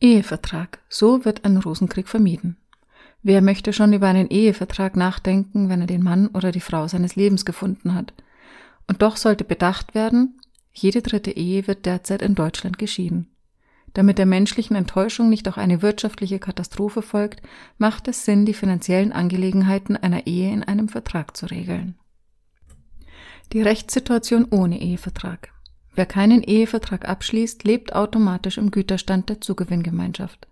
Ehevertrag. So wird ein Rosenkrieg vermieden. Wer möchte schon über einen Ehevertrag nachdenken, wenn er den Mann oder die Frau seines Lebens gefunden hat? Und doch sollte bedacht werden, jede dritte Ehe wird derzeit in Deutschland geschieden. Damit der menschlichen Enttäuschung nicht auch eine wirtschaftliche Katastrophe folgt, macht es Sinn, die finanziellen Angelegenheiten einer Ehe in einem Vertrag zu regeln. Die Rechtssituation ohne Ehevertrag. Wer keinen Ehevertrag abschließt, lebt automatisch im Güterstand der Zugewinngemeinschaft.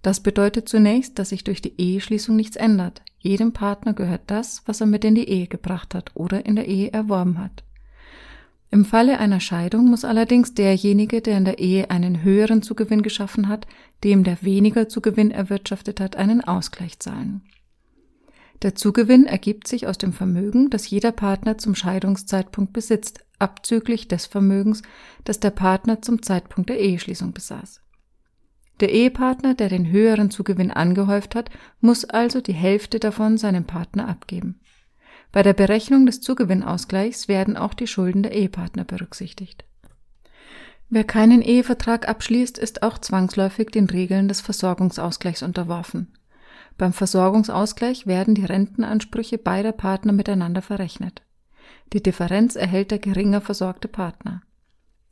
Das bedeutet zunächst, dass sich durch die Eheschließung nichts ändert. Jedem Partner gehört das, was er mit in die Ehe gebracht hat oder in der Ehe erworben hat. Im Falle einer Scheidung muss allerdings derjenige, der in der Ehe einen höheren Zugewinn geschaffen hat, dem der weniger Zugewinn erwirtschaftet hat, einen Ausgleich zahlen. Der Zugewinn ergibt sich aus dem Vermögen, das jeder Partner zum Scheidungszeitpunkt besitzt, abzüglich des Vermögens, das der Partner zum Zeitpunkt der Eheschließung besaß. Der Ehepartner, der den höheren Zugewinn angehäuft hat, muss also die Hälfte davon seinem Partner abgeben. Bei der Berechnung des Zugewinnausgleichs werden auch die Schulden der Ehepartner berücksichtigt. Wer keinen Ehevertrag abschließt, ist auch zwangsläufig den Regeln des Versorgungsausgleichs unterworfen. Beim Versorgungsausgleich werden die Rentenansprüche beider Partner miteinander verrechnet. Die Differenz erhält der geringer versorgte Partner.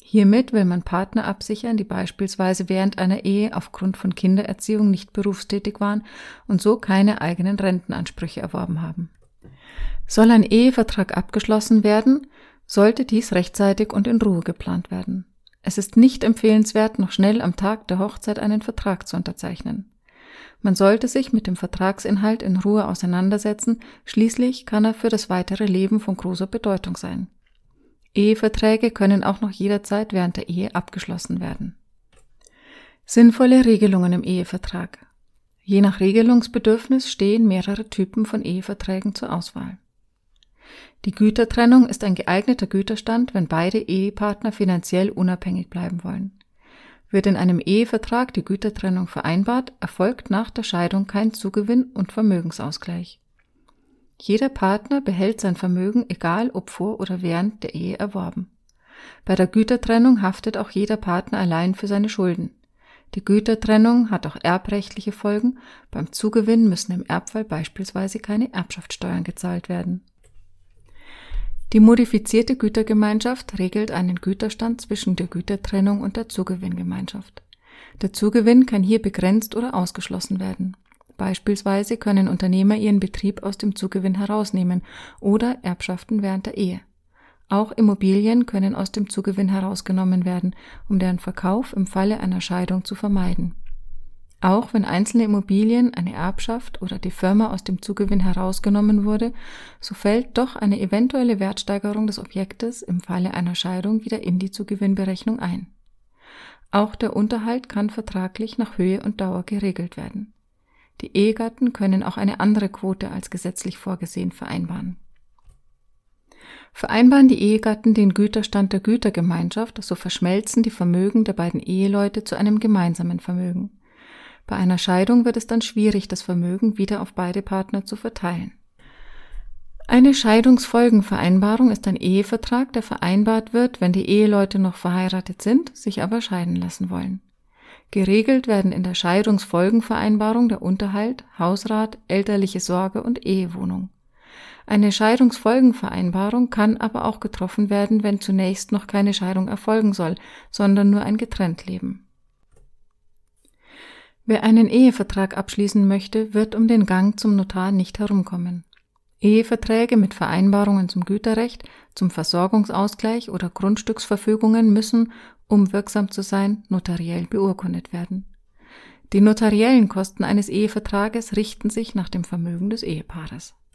Hiermit will man Partner absichern, die beispielsweise während einer Ehe aufgrund von Kindererziehung nicht berufstätig waren und so keine eigenen Rentenansprüche erworben haben. Soll ein Ehevertrag abgeschlossen werden, sollte dies rechtzeitig und in Ruhe geplant werden. Es ist nicht empfehlenswert, noch schnell am Tag der Hochzeit einen Vertrag zu unterzeichnen. Man sollte sich mit dem Vertragsinhalt in Ruhe auseinandersetzen, schließlich kann er für das weitere Leben von großer Bedeutung sein. Eheverträge können auch noch jederzeit während der Ehe abgeschlossen werden. Sinnvolle Regelungen im Ehevertrag. Je nach Regelungsbedürfnis stehen mehrere Typen von Eheverträgen zur Auswahl. Die Gütertrennung ist ein geeigneter Güterstand, wenn beide Ehepartner finanziell unabhängig bleiben wollen. Wird in einem Ehevertrag die Gütertrennung vereinbart, erfolgt nach der Scheidung kein Zugewinn und Vermögensausgleich. Jeder Partner behält sein Vermögen, egal ob vor oder während der Ehe erworben. Bei der Gütertrennung haftet auch jeder Partner allein für seine Schulden. Die Gütertrennung hat auch erbrechtliche Folgen. Beim Zugewinn müssen im Erbfall beispielsweise keine Erbschaftssteuern gezahlt werden. Die modifizierte Gütergemeinschaft regelt einen Güterstand zwischen der Gütertrennung und der Zugewinngemeinschaft. Der Zugewinn kann hier begrenzt oder ausgeschlossen werden. Beispielsweise können Unternehmer ihren Betrieb aus dem Zugewinn herausnehmen oder Erbschaften während der Ehe. Auch Immobilien können aus dem Zugewinn herausgenommen werden, um deren Verkauf im Falle einer Scheidung zu vermeiden. Auch wenn einzelne Immobilien, eine Erbschaft oder die Firma aus dem Zugewinn herausgenommen wurde, so fällt doch eine eventuelle Wertsteigerung des Objektes im Falle einer Scheidung wieder in die Zugewinnberechnung ein. Auch der Unterhalt kann vertraglich nach Höhe und Dauer geregelt werden. Die Ehegatten können auch eine andere Quote als gesetzlich vorgesehen vereinbaren. Vereinbaren die Ehegatten den Güterstand der Gütergemeinschaft, so verschmelzen die Vermögen der beiden Eheleute zu einem gemeinsamen Vermögen. Bei einer Scheidung wird es dann schwierig, das Vermögen wieder auf beide Partner zu verteilen. Eine Scheidungsfolgenvereinbarung ist ein Ehevertrag, der vereinbart wird, wenn die Eheleute noch verheiratet sind, sich aber scheiden lassen wollen. Geregelt werden in der Scheidungsfolgenvereinbarung der Unterhalt, Hausrat, elterliche Sorge und Ehewohnung. Eine Scheidungsfolgenvereinbarung kann aber auch getroffen werden, wenn zunächst noch keine Scheidung erfolgen soll, sondern nur ein Getrenntleben. Wer einen Ehevertrag abschließen möchte, wird um den Gang zum Notar nicht herumkommen. Eheverträge mit Vereinbarungen zum Güterrecht, zum Versorgungsausgleich oder Grundstücksverfügungen müssen um wirksam zu sein, notariell beurkundet werden. Die notariellen Kosten eines Ehevertrages richten sich nach dem Vermögen des Ehepaares